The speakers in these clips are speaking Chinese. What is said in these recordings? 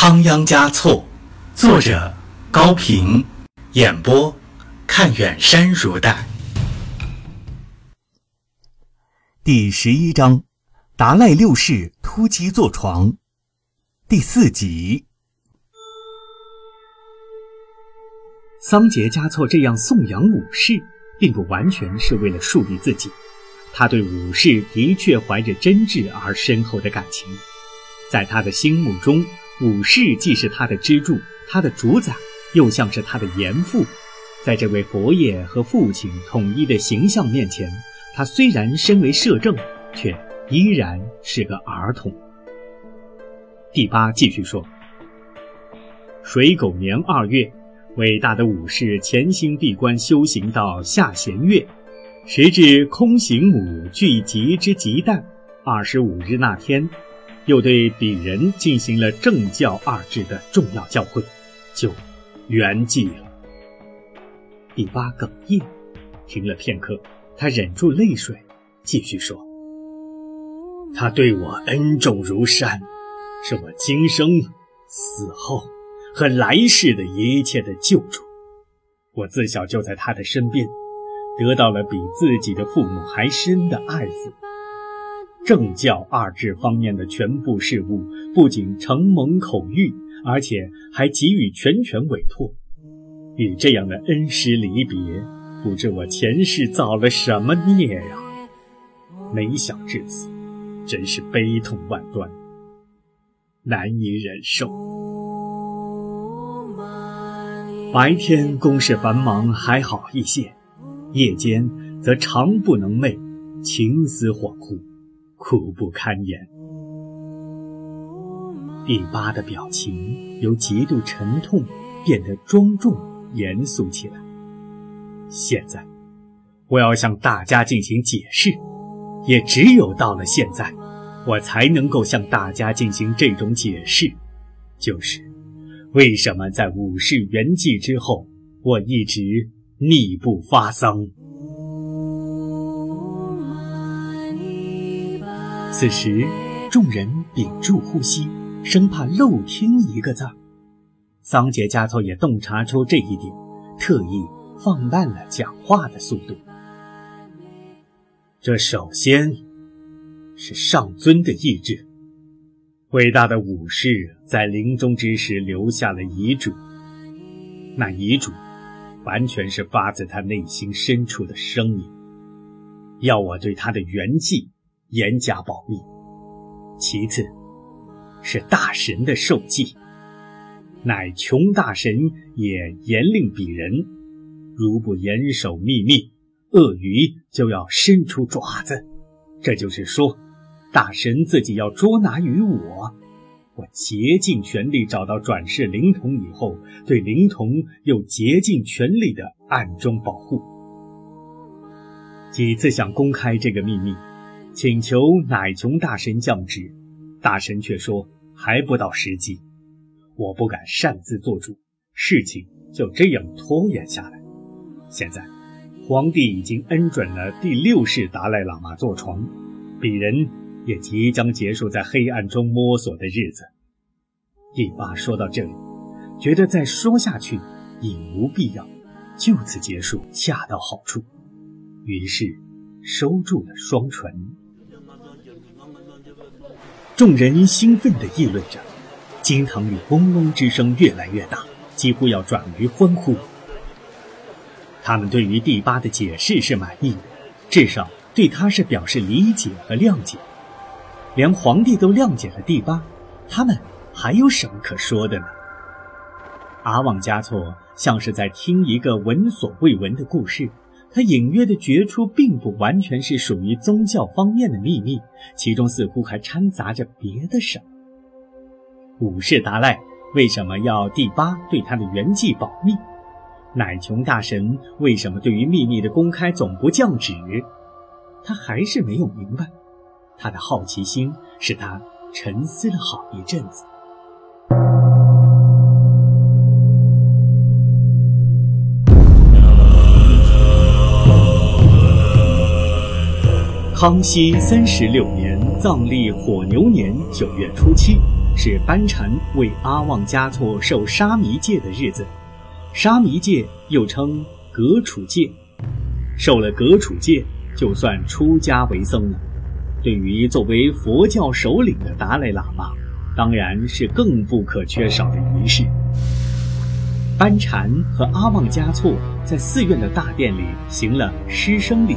仓央嘉措，作者高平，演播看远山如黛。第十一章，达赖六世突击坐床，第四集。桑杰嘉措这样颂扬武士，并不完全是为了树立自己，他对武士的确怀着真挚而深厚的感情，在他的心目中。武士既是他的支柱，他的主宰，又像是他的严父。在这位佛爷和父亲统一的形象面前，他虽然身为摄政，却依然是个儿童。第八继续说：水狗年二月，伟大的武士潜心闭关修行到下弦月，时至空行母聚集之极旦，二十五日那天。又对鄙人进行了政教二制的重要教诲，就圆寂了。第八哽咽，停了片刻，他忍住泪水，继续说：“他对我恩重如山，是我今生、死后和来世的一切的救主。我自小就在他的身边，得到了比自己的父母还深的爱抚。”政教二制方面的全部事务，不仅承蒙口谕，而且还给予全权委托。与这样的恩师离别，不知我前世造了什么孽呀！没想至此，真是悲痛万端，难以忍受。白天公事繁忙还好一些，夜间则常不能寐，情思恍惚。苦不堪言。第八的表情由极度沉痛变得庄重严肃起来。现在，我要向大家进行解释，也只有到了现在，我才能够向大家进行这种解释，就是为什么在武士圆寂之后，我一直逆不发丧。此时，众人屏住呼吸，生怕漏听一个字。桑杰嘉措也洞察出这一点，特意放慢了讲话的速度。这首先是上尊的意志。伟大的武士在临终之时留下了遗嘱，那遗嘱完全是发自他内心深处的声音，要我对他的圆寂。严加保密。其次，是大神的受祭，乃穷大神也严令鄙人，如不严守秘密，鳄鱼就要伸出爪子。这就是说，大神自己要捉拿于我，我竭尽全力找到转世灵童以后，对灵童又竭尽全力的暗中保护。几次想公开这个秘密。请求乃琼大神降旨，大神却说还不到时机，我不敢擅自做主，事情就这样拖延下来。现在，皇帝已经恩准了第六世达赖喇嘛坐床，鄙人也即将结束在黑暗中摸索的日子。第八说到这里，觉得再说下去已无必要，就此结束恰到好处，于是收住了双唇。众人兴奋地议论着，金堂里嗡嗡之声越来越大，几乎要转为欢呼。他们对于第八的解释是满意的，至少对他是表示理解和谅解。连皇帝都谅解了第八，他们还有什么可说的呢？阿旺加措像是在听一个闻所未闻的故事。他隐约的觉出，并不完全是属于宗教方面的秘密，其中似乎还掺杂着别的什么。武士达赖为什么要第八对他的圆寂保密？乃琼大神为什么对于秘密的公开总不降旨？他还是没有明白。他的好奇心使他沉思了好一阵子。康熙三十六年藏历火牛年九月初七，是班禅为阿旺嘉措受沙弥戒的日子。沙弥戒又称格楚戒，受了格楚戒，就算出家为僧了。对于作为佛教首领的达赖喇嘛，当然是更不可缺少的仪式。班禅和阿旺嘉措在寺院的大殿里行了师生礼，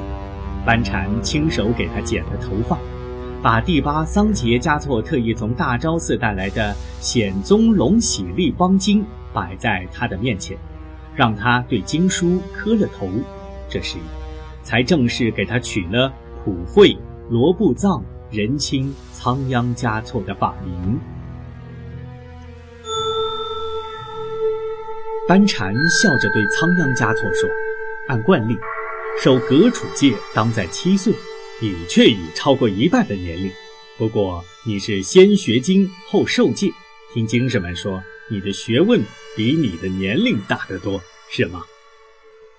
班禅亲手给他剪了头发，把第八桑杰嘉措特意从大昭寺带来的显宗龙喜利邦经摆在他的面前，让他对经书磕了头，这时，才正式给他取了普惠罗布藏仁亲仓央嘉措的法名。班禅笑着对仓央嘉措说：“按惯例，受格处戒当在七岁，你却已超过一半的年龄。不过你是先学经后受戒，听经士们说你的学问比你的年龄大得多，是吗？”“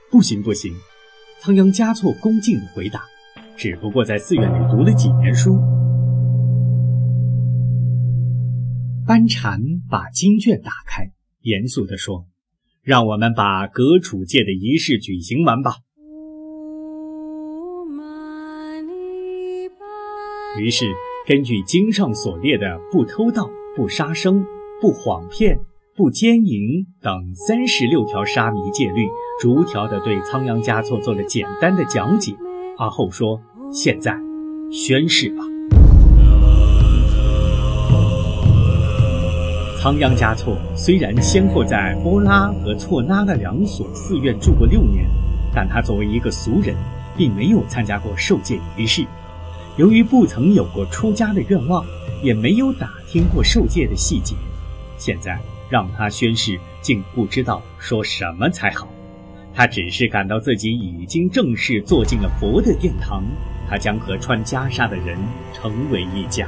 不行，不行。”仓央嘉措恭敬地回答，“只不过在寺院里读了几年书。”班禅把经卷打开，严肃地说。让我们把格处戒的仪式举行完吧。于是，根据经上所列的不偷盗、不杀生、不谎骗、不奸淫等三十六条沙弥戒律，逐条的对仓央嘉措做了简单的讲解。而后说：“现在，宣誓吧。”仓央嘉措虽然先后在波拉和措那的两所寺院住过六年，但他作为一个俗人，并没有参加过受戒仪式。由于不曾有过出家的愿望，也没有打听过受戒的细节，现在让他宣誓，竟不知道说什么才好。他只是感到自己已经正式坐进了佛的殿堂，他将和穿袈裟的人成为一家。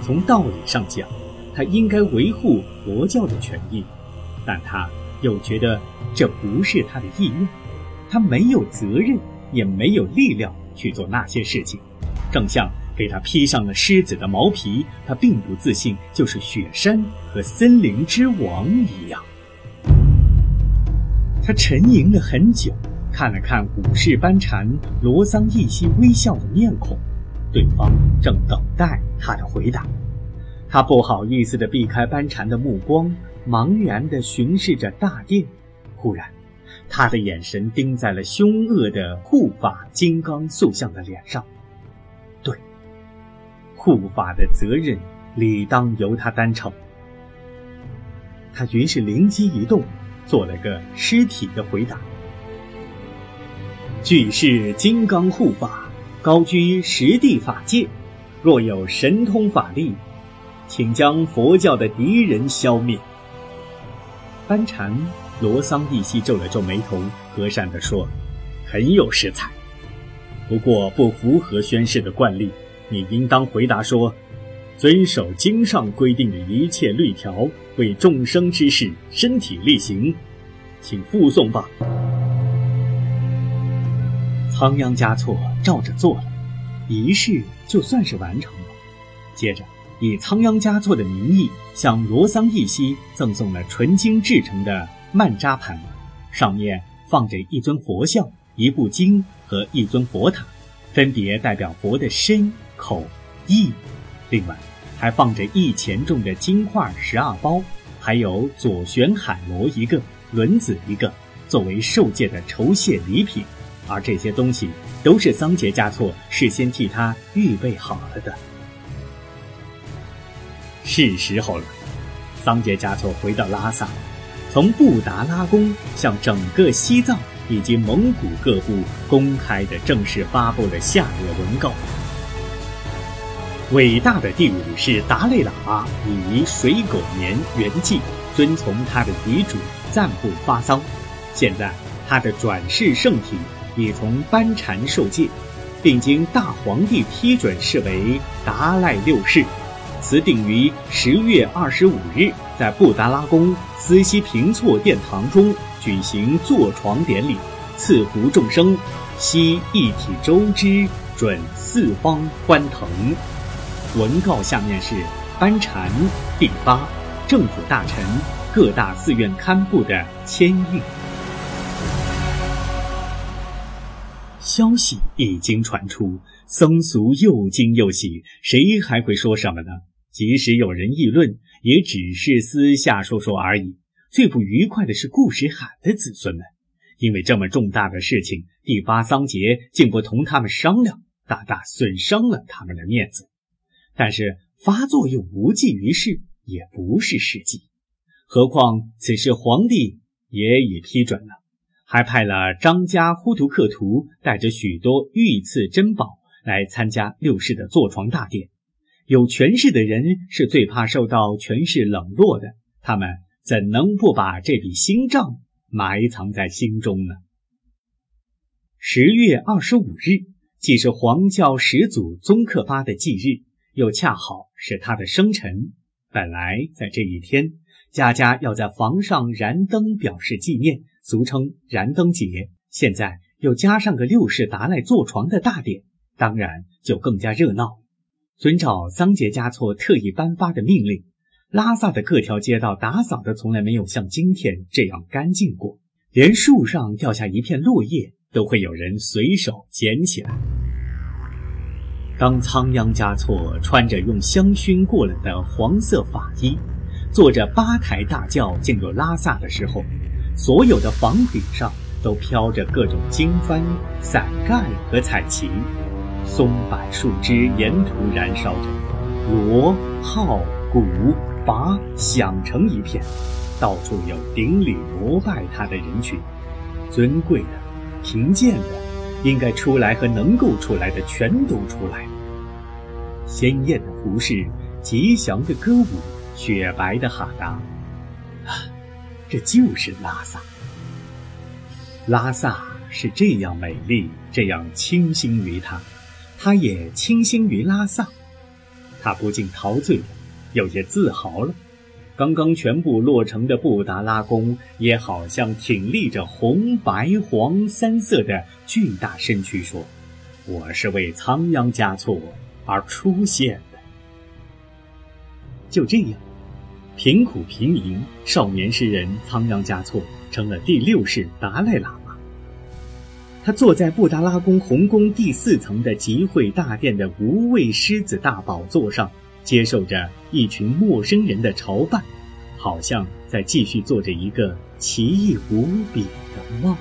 从道理上讲，他应该维护佛教的权益，但他又觉得这不是他的意愿，他没有责任，也没有力量去做那些事情。正像给他披上了狮子的毛皮，他并不自信就是雪山和森林之王一样。他沉吟了很久，看了看武士班禅罗桑一息微笑的面孔，对方正等待他的回答。他不好意思地避开班禅的目光，茫然地巡视着大殿。忽然，他的眼神盯在了凶恶的护法金刚塑像的脸上。护法的责任理当由他担承。他于是灵机一动，做了个尸体的回答：“具是金刚护法，高居十地法界，若有神通法力。”请将佛教的敌人消灭。班禅罗桑一息皱了皱眉头，和善地说：“很有识才，不过不符合宣誓的惯例。你应当回答说：遵守经上规定的一切律条，为众生之事身体力行。请附送吧。”仓央嘉措照着做了，仪式就算是完成了。接着。以仓央嘉措的名义，向罗桑一息赠送了纯金制成的曼扎盘，上面放着一尊佛像、一部经和一尊佛塔，分别代表佛的身、口、意。另外，还放着一钱重的金块十二包，还有左旋海螺一个、轮子一个，作为受戒的酬谢礼品。而这些东西都是桑杰嘉措事先替他预备好了的。是时候了，桑杰嘉措回到拉萨，从布达拉宫向整个西藏以及蒙古各部公开的正式发布了下列文告：伟大的第五世达赖喇嘛以水狗年圆寂，遵从他的遗嘱暂不发丧。现在他的转世圣体已从班禅受戒，并经大皇帝批准视为达赖六世。此定于十月二十五日，在布达拉宫思西平措殿堂中举行坐床典礼，赐福众生，悉一体周之，准四方欢腾。文告下面是班禅第八，政府大臣、各大寺院堪布的签谕。消息一经传出，僧俗又惊又喜，谁还会说什么呢？即使有人议论，也只是私下说说而已。最不愉快的是顾时罕的子孙们，因为这么重大的事情，第八桑杰竟不同他们商量，大大损伤了他们的面子。但是发作又无济于事，也不是事迹。何况此事皇帝也已批准了。还派了张家呼图克图带着许多御赐珍宝来参加六世的坐床大典。有权势的人是最怕受到权势冷落的，他们怎能不把这笔新账埋藏在心中呢？十月二十五日，既是黄教始祖宗克巴的忌日，又恰好是他的生辰。本来在这一天，家家要在房上燃灯表示纪念。俗称燃灯节，现在又加上个六世达赖坐床的大典，当然就更加热闹。遵照桑杰嘉措特意颁发的命令，拉萨的各条街道打扫的从来没有像今天这样干净过，连树上掉下一片落叶都会有人随手捡起来。当仓央嘉措穿着用香薰过了的黄色法衣，坐着八抬大轿进入拉萨的时候。所有的房顶上都飘着各种经幡、伞盖和彩旗，松柏树枝沿途燃烧着，锣、号、鼓、拔响成一片，到处有顶礼膜拜他的人群，尊贵的、贫贱的，应该出来和能够出来的全都出来。鲜艳的服饰，吉祥的歌舞，雪白的哈达。啊 这就是拉萨。拉萨是这样美丽，这样倾心于他，他也倾心于拉萨。他不禁陶醉了，有些自豪了。刚刚全部落成的布达拉宫，也好像挺立着红、白、黄三色的巨大身躯，说：“我是为仓央嘉措而出现的。”就这样。贫苦贫民少年诗人仓央嘉措成了第六世达赖喇嘛。他坐在布达拉宫红宫第四层的集会大殿的无畏狮子大宝座上，接受着一群陌生人的朝拜，好像在继续做着一个奇异无比的梦。